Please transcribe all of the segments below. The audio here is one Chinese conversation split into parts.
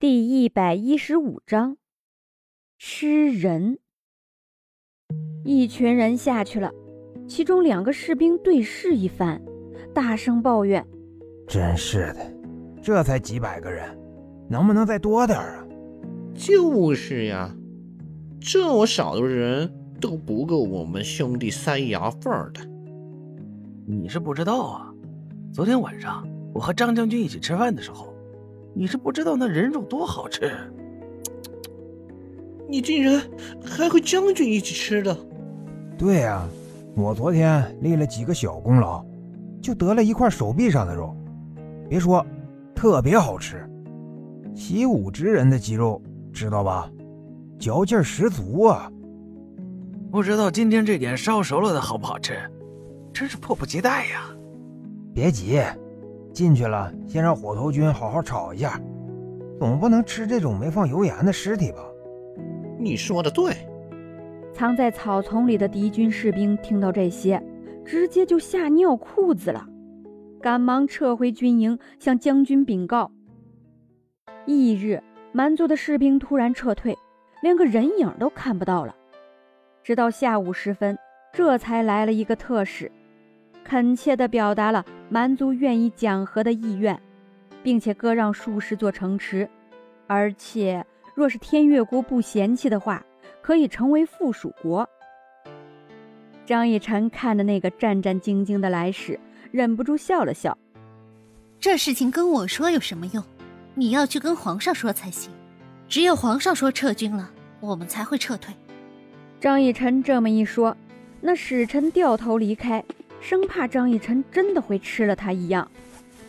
第一百一十五章，吃人。一群人下去了，其中两个士兵对视一番，大声抱怨：“真是的，这才几百个人，能不能再多点啊？”就是呀，这么少的人都不够我们兄弟塞牙缝的。你是不知道啊，昨天晚上我和张将军一起吃饭的时候。你是不知道那人肉多好吃，你竟然还和将军一起吃的？对呀，我昨天立了几个小功劳，就得了一块手臂上的肉。别说，特别好吃。习武之人的肌肉，知道吧？嚼劲十足啊！不知道今天这点烧熟了的好不好吃，真是迫不及待呀！别急。进去了，先让火头军好好炒一下，总不能吃这种没放油盐的尸体吧？你说的对。藏在草丛里的敌军士兵听到这些，直接就吓尿裤子了，赶忙撤回军营，向将军禀告。翌日，蛮族的士兵突然撤退，连个人影都看不到了。直到下午时分，这才来了一个特使。恳切地表达了蛮族愿意讲和的意愿，并且割让数十座城池，而且若是天越国不嫌弃的话，可以成为附属国。张义晨看着那个战战兢兢的来使，忍不住笑了笑：“这事情跟我说有什么用？你要去跟皇上说才行。只有皇上说撤军了，我们才会撤退。”张义晨这么一说，那使臣掉头离开。生怕张逸晨真的会吃了他一样。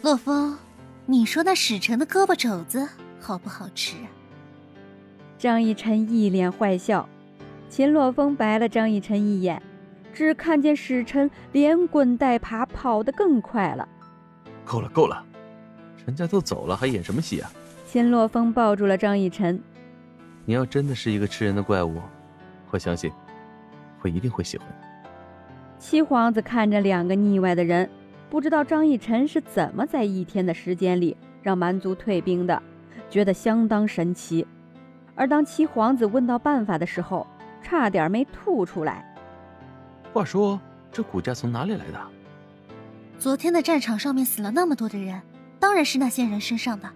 洛风，你说那使臣的胳膊肘子好不好吃啊？张逸晨一脸坏笑。秦洛风白了张逸晨一眼，只看见使臣连滚带爬跑得更快了。够了够了，人家都走了，还演什么戏啊？秦洛风抱住了张逸晨。你要真的是一个吃人的怪物，我相信，我一定会喜欢你。七皇子看着两个腻歪的人，不知道张逸晨是怎么在一天的时间里让蛮族退兵的，觉得相当神奇。而当七皇子问到办法的时候，差点没吐出来。话说，这骨架从哪里来的？昨天的战场上面死了那么多的人，当然是那些人身上的。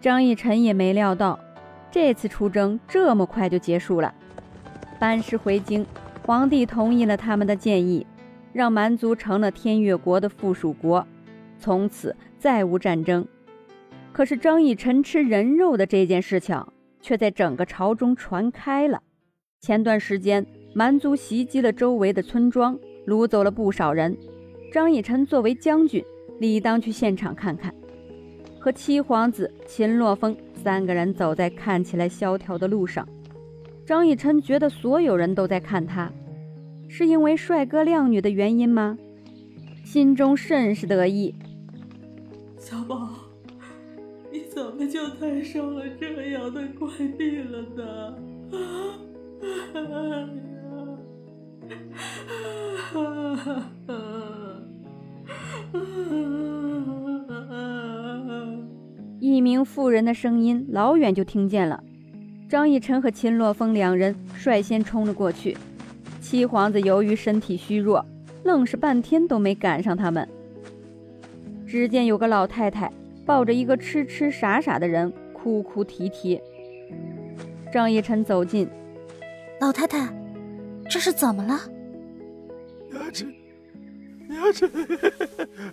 张逸晨也没料到，这次出征这么快就结束了。班师回京。皇帝同意了他们的建议，让蛮族成了天越国的附属国，从此再无战争。可是张以臣吃人肉的这件事情，却在整个朝中传开了。前段时间，蛮族袭击了周围的村庄，掳走了不少人。张以臣作为将军，理当去现场看看。和七皇子秦洛风三个人走在看起来萧条的路上。张逸琛觉得所有人都在看他，是因为帅哥靓女的原因吗？心中甚是得意。小宝，你怎么就摊上了这样的怪病了呢？一名妇人的声音老远就听见了。张逸晨和秦洛风两人率先冲了过去，七皇子由于身体虚弱，愣是半天都没赶上他们。只见有个老太太抱着一个痴痴傻傻的人，哭哭啼啼。张逸晨走近，老太太，这是怎么了？牙齿，牙齿，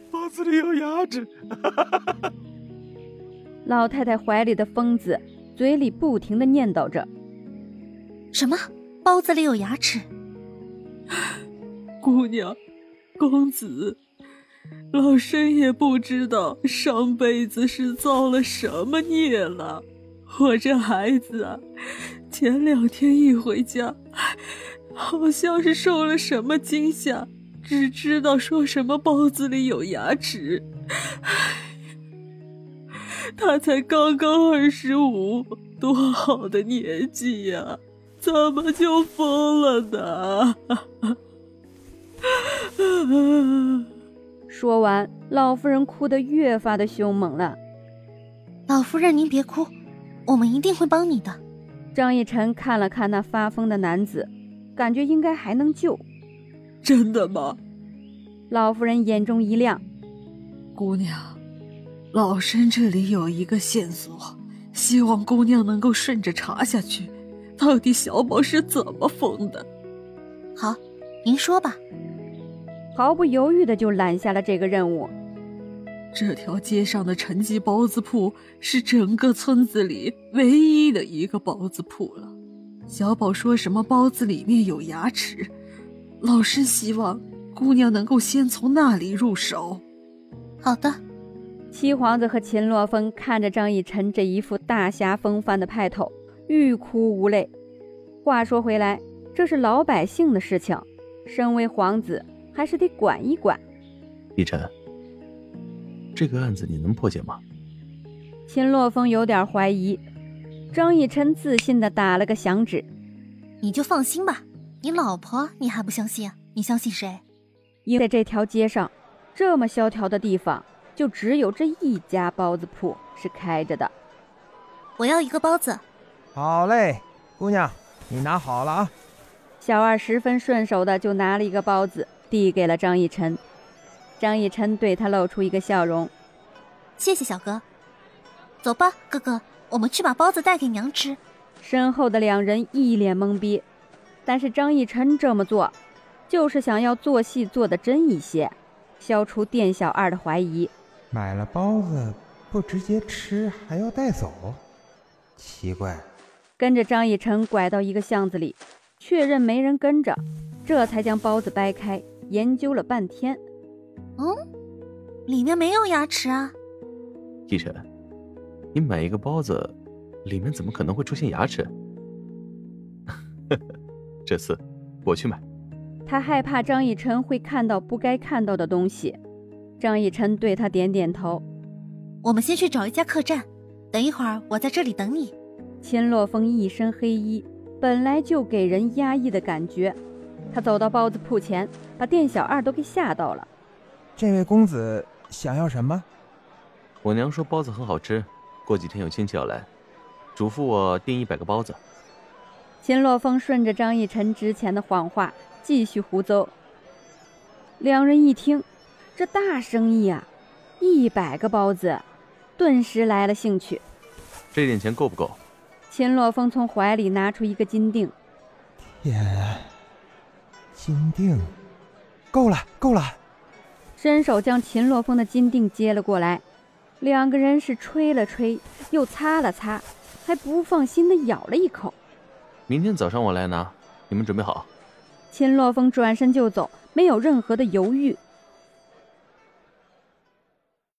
包子里有牙齿。老太太怀里的疯子。嘴里不停的念叨着：“什么？包子里有牙齿？姑娘，公子，老身也不知道上辈子是造了什么孽了。我这孩子啊，前两天一回家，好像是受了什么惊吓，只知道说什么包子里有牙齿。”他才刚刚二十五，多好的年纪呀，怎么就疯了呢？说完，老夫人哭得越发的凶猛了。老夫人，您别哭，我们一定会帮你的。张逸晨看了看那发疯的男子，感觉应该还能救。真的吗？老夫人眼中一亮。姑娘，老身这里有一个线索，希望姑娘能够顺着查下去，到底小宝是怎么疯的。好，您说吧。毫不犹豫的就揽下了这个任务。这条街上的陈记包子铺是整个村子里唯一的一个包子铺了。小宝说什么包子里面有牙齿，老身希望姑娘能够先从那里入手。好的。七皇子和秦洛风看着张逸晨这一副大侠风范的派头，欲哭无泪。话说回来，这是老百姓的事情，身为皇子还是得管一管。逸晨。这个案子你能破解吗？秦洛风有点怀疑，张逸晨自信的打了个响指：“你就放心吧，你老婆你还不相信？你相信谁？因为在这条街上，这么萧条的地方，就只有这一家包子铺是开着的。我要一个包子。好嘞，姑娘，你拿好了啊。”小二十分顺手的就拿了一个包子，递给了张逸晨。张逸晨对他露出一个笑容，谢谢小哥。走吧，哥哥，我们去把包子带给娘吃。身后的两人一脸懵逼，但是张逸晨这么做，就是想要做戏做得真一些，消除店小二的怀疑。买了包子不直接吃，还要带走，奇怪。跟着张逸琛拐到一个巷子里，确认没人跟着，这才将包子掰开，研究了半天。嗯，里面没有牙齿啊。以晨，你买一个包子，里面怎么可能会出现牙齿？这次我去买。他害怕张逸晨会看到不该看到的东西。张逸晨对他点点头。我们先去找一家客栈，等一会儿我在这里等你。秦洛风一身黑衣，本来就给人压抑的感觉。他走到包子铺前，把店小二都给吓到了。这位公子想要什么？我娘说包子很好吃，过几天有亲戚要来，嘱咐我订一百个包子。秦洛风顺着张逸晨之前的谎话继续胡诌。两人一听，这大生意啊，一百个包子，顿时来了兴趣。这点钱够不够？秦洛风从怀里拿出一个金锭。天，金锭，够了，够了。伸手将秦洛风的金锭接了过来，两个人是吹了吹，又擦了擦，还不放心的咬了一口。明天早上我来拿，你们准备好。秦洛风转身就走，没有任何的犹豫。